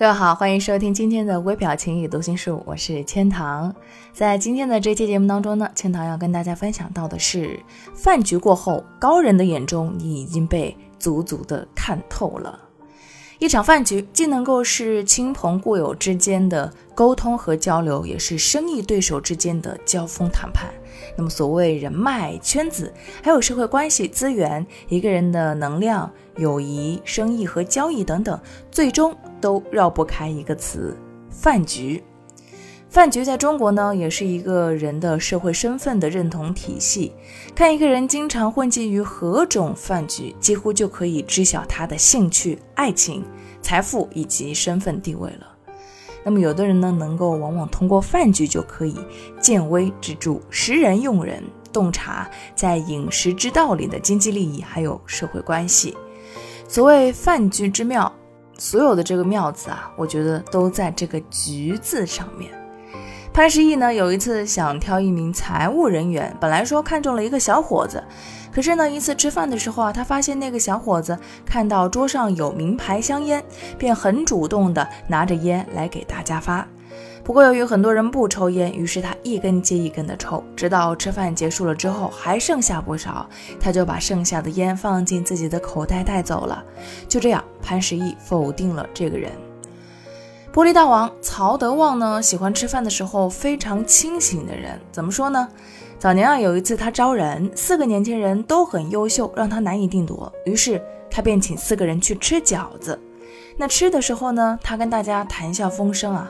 各位好，欢迎收听今天的微表情与读心术，我是千堂。在今天的这期节目当中呢，千堂要跟大家分享到的是，饭局过后，高人的眼中你已经被足足的看透了。一场饭局既能够是亲朋故友之间的沟通和交流，也是生意对手之间的交锋谈判。那么，所谓人脉圈子，还有社会关系资源，一个人的能量、友谊、生意和交易等等，最终。都绕不开一个词——饭局。饭局在中国呢，也是一个人的社会身份的认同体系。看一个人经常混迹于何种饭局，几乎就可以知晓他的兴趣、爱情、财富以及身份地位了。那么，有的人呢，能够往往通过饭局就可以见微知著、识人用人，洞察在饮食之道里的经济利益还有社会关系。所谓饭局之妙。所有的这个妙字啊，我觉得都在这个“局”字上面。潘石屹呢，有一次想挑一名财务人员，本来说看中了一个小伙子，可是呢，一次吃饭的时候啊，他发现那个小伙子看到桌上有名牌香烟，便很主动的拿着烟来给大家发。不过由于很多人不抽烟，于是他一根接一根的抽，直到吃饭结束了之后还剩下不少，他就把剩下的烟放进自己的口袋带走了。就这样，潘石屹否定了这个人。玻璃大王曹德旺呢，喜欢吃饭的时候非常清醒的人。怎么说呢？早年啊，有一次他招人，四个年轻人都很优秀，让他难以定夺，于是他便请四个人去吃饺子。那吃的时候呢，他跟大家谈笑风生啊。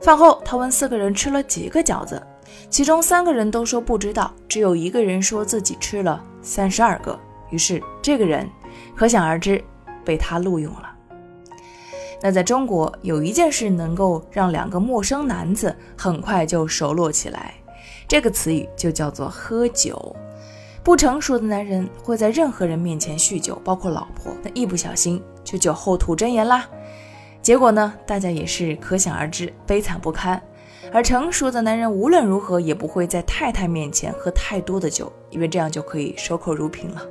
饭后，他问四个人吃了几个饺子，其中三个人都说不知道，只有一个人说自己吃了三十二个。于是，这个人可想而知被他录用了。那在中国，有一件事能够让两个陌生男子很快就熟络起来，这个词语就叫做喝酒。不成熟的男人会在任何人面前酗酒，包括老婆，那一不小心就酒后吐真言啦。结果呢，大家也是可想而知，悲惨不堪。而成熟的男人无论如何也不会在太太面前喝太多的酒，因为这样就可以守口如瓶了。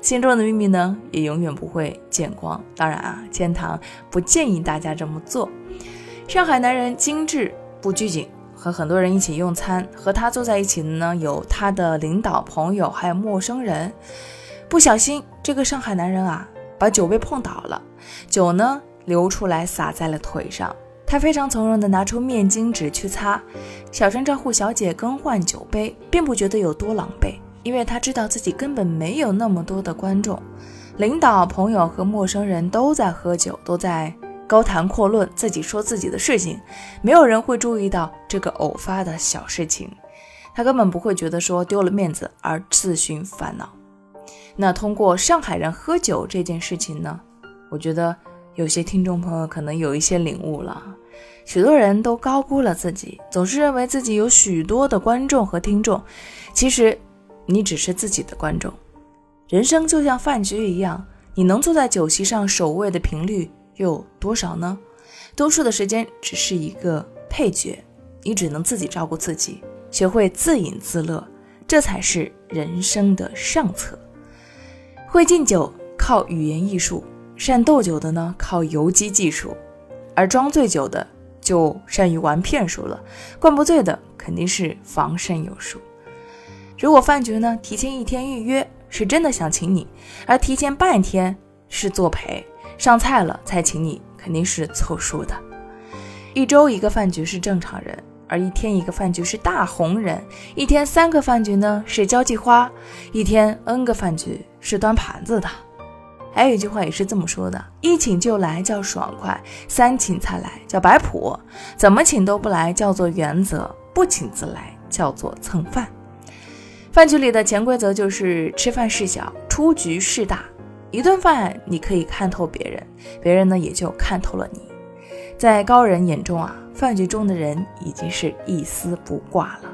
心中的秘密呢，也永远不会见光。当然啊，千堂不建议大家这么做。上海男人精致不拘谨，和很多人一起用餐，和他坐在一起的呢，有他的领导、朋友，还有陌生人。不小心，这个上海男人啊，把酒杯碰倒了，酒呢。流出来洒在了腿上，他非常从容地拿出面巾纸去擦，小声招呼小姐更换酒杯，并不觉得有多狼狈，因为他知道自己根本没有那么多的观众，领导、朋友和陌生人都在喝酒，都在高谈阔论，自己说自己的事情，没有人会注意到这个偶发的小事情，他根本不会觉得说丢了面子而自寻烦恼。那通过上海人喝酒这件事情呢，我觉得。有些听众朋友可能有一些领悟了，许多人都高估了自己，总是认为自己有许多的观众和听众，其实你只是自己的观众。人生就像饭局一样，你能坐在酒席上守卫的频率又有多少呢？多数的时间只是一个配角，你只能自己照顾自己，学会自饮自乐，这才是人生的上策。会敬酒靠语言艺术。善斗酒的呢，靠游击技术；而装醉酒的就善于玩骗术了。灌不醉的肯定是防身有术。如果饭局呢提前一天预约，是真的想请你；而提前半天是作陪，上菜了才请你，肯定是凑数的。一周一个饭局是正常人，而一天一个饭局是大红人。一天三个饭局呢是交际花，一天 N 个饭局是端盘子的。还有一句话也是这么说的：一请就来叫爽快，三请才来叫摆谱，怎么请都不来叫做原则，不请自来叫做蹭饭。饭局里的潜规则就是吃饭事小，出局事大。一顿饭你可以看透别人，别人呢也就看透了你。在高人眼中啊，饭局中的人已经是一丝不挂了。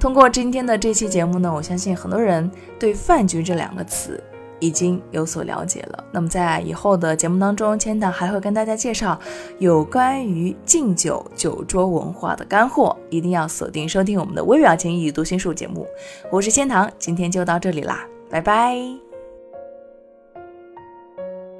通过今天的这期节目呢，我相信很多人对“饭局”这两个词已经有所了解了。那么在以后的节目当中，千堂还会跟大家介绍有关于敬酒酒桌文化的干货，一定要锁定收听我们的微表情与读心术节目。我是千堂，今天就到这里啦，拜拜。